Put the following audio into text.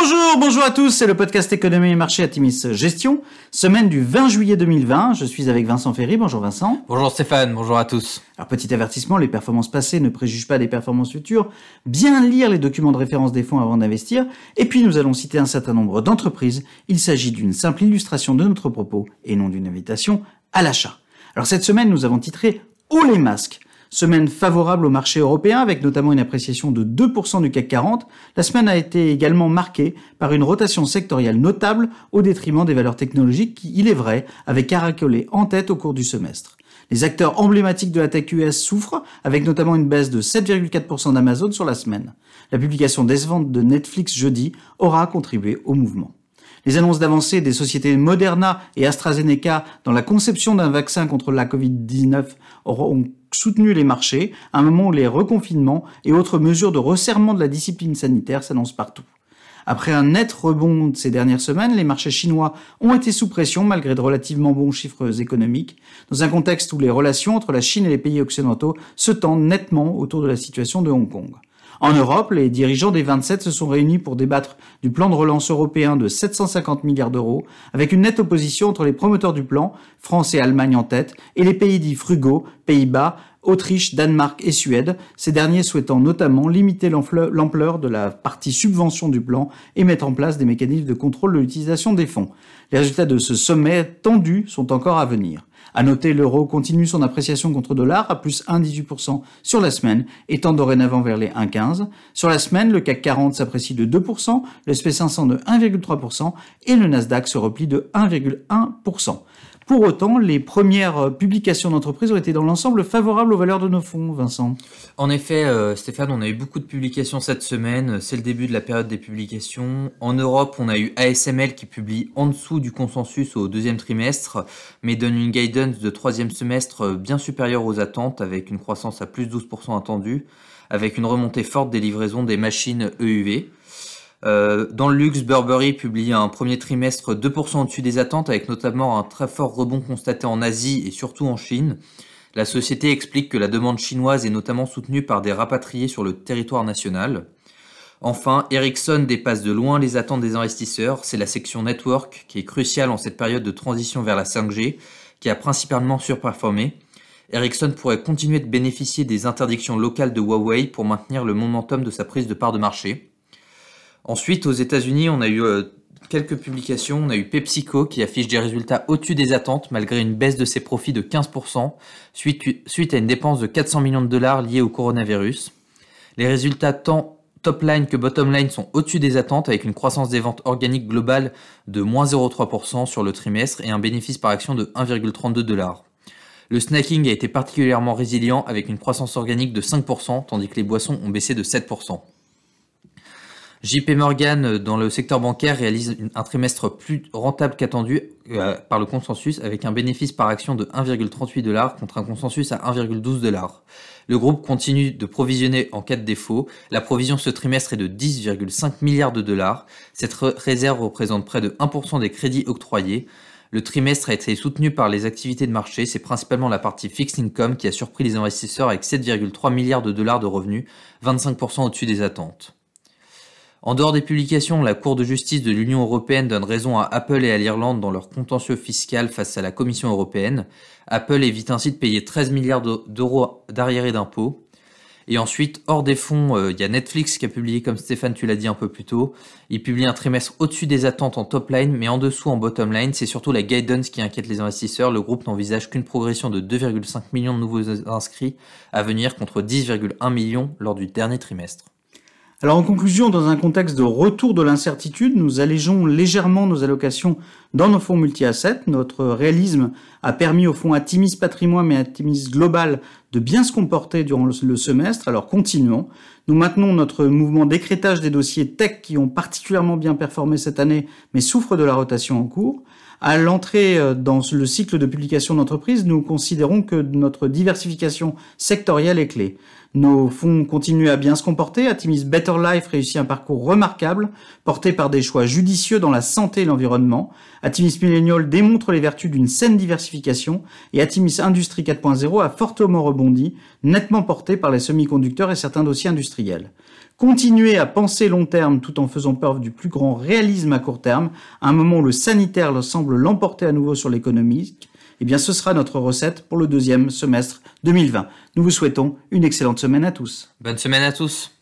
Bonjour, bonjour à tous, c'est le podcast Économie et Marché à Timis Gestion, semaine du 20 juillet 2020. Je suis avec Vincent Ferry. Bonjour Vincent. Bonjour Stéphane, bonjour à tous. Alors petit avertissement, les performances passées ne préjugent pas des performances futures. Bien lire les documents de référence des fonds avant d'investir. Et puis nous allons citer un certain nombre d'entreprises. Il s'agit d'une simple illustration de notre propos et non d'une invitation à l'achat. Alors cette semaine, nous avons titré Haut les masques Semaine favorable au marché européen avec notamment une appréciation de 2% du CAC 40. La semaine a été également marquée par une rotation sectorielle notable au détriment des valeurs technologiques qui, il est vrai, avaient caracolé en tête au cours du semestre. Les acteurs emblématiques de la tech US souffrent, avec notamment une baisse de 7,4% d'Amazon sur la semaine. La publication des ventes de Netflix jeudi aura contribué au mouvement. Les annonces d'avancée des sociétés Moderna et AstraZeneca dans la conception d'un vaccin contre la Covid-19 auront soutenu les marchés à un moment où les reconfinements et autres mesures de resserrement de la discipline sanitaire s'annoncent partout. Après un net rebond ces dernières semaines, les marchés chinois ont été sous pression malgré de relativement bons chiffres économiques, dans un contexte où les relations entre la Chine et les pays occidentaux se tendent nettement autour de la situation de Hong Kong. En Europe, les dirigeants des 27 se sont réunis pour débattre du plan de relance européen de 750 milliards d'euros, avec une nette opposition entre les promoteurs du plan, France et Allemagne en tête, et les pays dits frugaux, Pays-Bas, Autriche, Danemark et Suède, ces derniers souhaitant notamment limiter l'ampleur de la partie subvention du plan et mettre en place des mécanismes de contrôle de l'utilisation des fonds. Les résultats de ce sommet tendu sont encore à venir. À noter, l'euro continue son appréciation contre dollar à plus 1,18% sur la semaine, étant dorénavant vers les 1,15. Sur la semaine, le CAC 40 s'apprécie de 2%, le SP500 de 1,3% et le Nasdaq se replie de 1,1%. Pour autant, les premières euh, publications d'entreprises ont été dans l'ensemble favorables aux valeurs de nos fonds, Vincent. En effet, euh, Stéphane, on a eu beaucoup de publications cette semaine. C'est le début de la période des publications. En Europe, on a eu ASML qui publie en dessous du consensus au deuxième trimestre, mais donne une guidance de troisième semestre bien supérieure aux attentes, avec une croissance à plus 12% attendue, avec une remontée forte des livraisons des machines EUV. Euh, dans le luxe, Burberry publie un premier trimestre 2% au-dessus des attentes, avec notamment un très fort rebond constaté en Asie et surtout en Chine. La société explique que la demande chinoise est notamment soutenue par des rapatriés sur le territoire national. Enfin, Ericsson dépasse de loin les attentes des investisseurs. C'est la section network qui est cruciale en cette période de transition vers la 5G, qui a principalement surperformé. Ericsson pourrait continuer de bénéficier des interdictions locales de Huawei pour maintenir le momentum de sa prise de part de marché. Ensuite, aux États-Unis, on a eu euh, quelques publications. On a eu PepsiCo qui affiche des résultats au-dessus des attentes malgré une baisse de ses profits de 15% suite, à une dépense de 400 millions de dollars liée au coronavirus. Les résultats tant top line que bottom line sont au-dessus des attentes avec une croissance des ventes organiques globale de moins 0,3% sur le trimestre et un bénéfice par action de 1,32 dollars. Le snacking a été particulièrement résilient avec une croissance organique de 5% tandis que les boissons ont baissé de 7%. JP Morgan, euh, dans le secteur bancaire, réalise un trimestre plus rentable qu'attendu euh, par le consensus, avec un bénéfice par action de 1,38 dollars contre un consensus à 1,12 dollars. Le groupe continue de provisionner en cas de défaut. La provision ce trimestre est de 10,5 milliards de dollars. Cette réserve représente près de 1% des crédits octroyés. Le trimestre a été soutenu par les activités de marché. C'est principalement la partie fixed income qui a surpris les investisseurs avec 7,3 milliards de dollars de revenus, 25% au-dessus des attentes. En dehors des publications, la Cour de justice de l'Union européenne donne raison à Apple et à l'Irlande dans leur contentieux fiscal face à la Commission européenne. Apple évite ainsi de payer 13 milliards d'euros d'arriérés d'impôts. Et ensuite, hors des fonds, euh, il y a Netflix qui a publié, comme Stéphane tu l'as dit un peu plus tôt, il publie un trimestre au-dessus des attentes en top line, mais en dessous en bottom line. C'est surtout la guidance qui inquiète les investisseurs. Le groupe n'envisage qu'une progression de 2,5 millions de nouveaux inscrits à venir contre 10,1 millions lors du dernier trimestre. Alors en conclusion, dans un contexte de retour de l'incertitude, nous allégeons légèrement nos allocations dans nos fonds multi-assets. Notre réalisme a permis au fonds Atimis Patrimoine et Atimis Global de bien se comporter durant le semestre, alors continuons. Nous maintenons notre mouvement d'écrétage des dossiers tech qui ont particulièrement bien performé cette année, mais souffrent de la rotation en cours. À l'entrée euh, dans le cycle de publication d'entreprise, nous considérons que notre diversification sectorielle est clé. Nos fonds continuent à bien se comporter. Atimis Better Life réussit un parcours remarquable, porté par des choix judicieux dans la santé et l'environnement. Atimis Millennial démontre les vertus d'une saine diversification et Atimis Industrie 4.0 a fortement rebondi, nettement porté par les semi-conducteurs et certains dossiers industriels. continuer à penser long terme tout en faisant preuve du plus grand réalisme à court terme, à un moment où le sanitaire semble l'emporter à nouveau sur l'économie, eh bien ce sera notre recette pour le deuxième semestre 2020. Nous vous souhaitons une excellente semaine à tous. Bonne semaine à tous.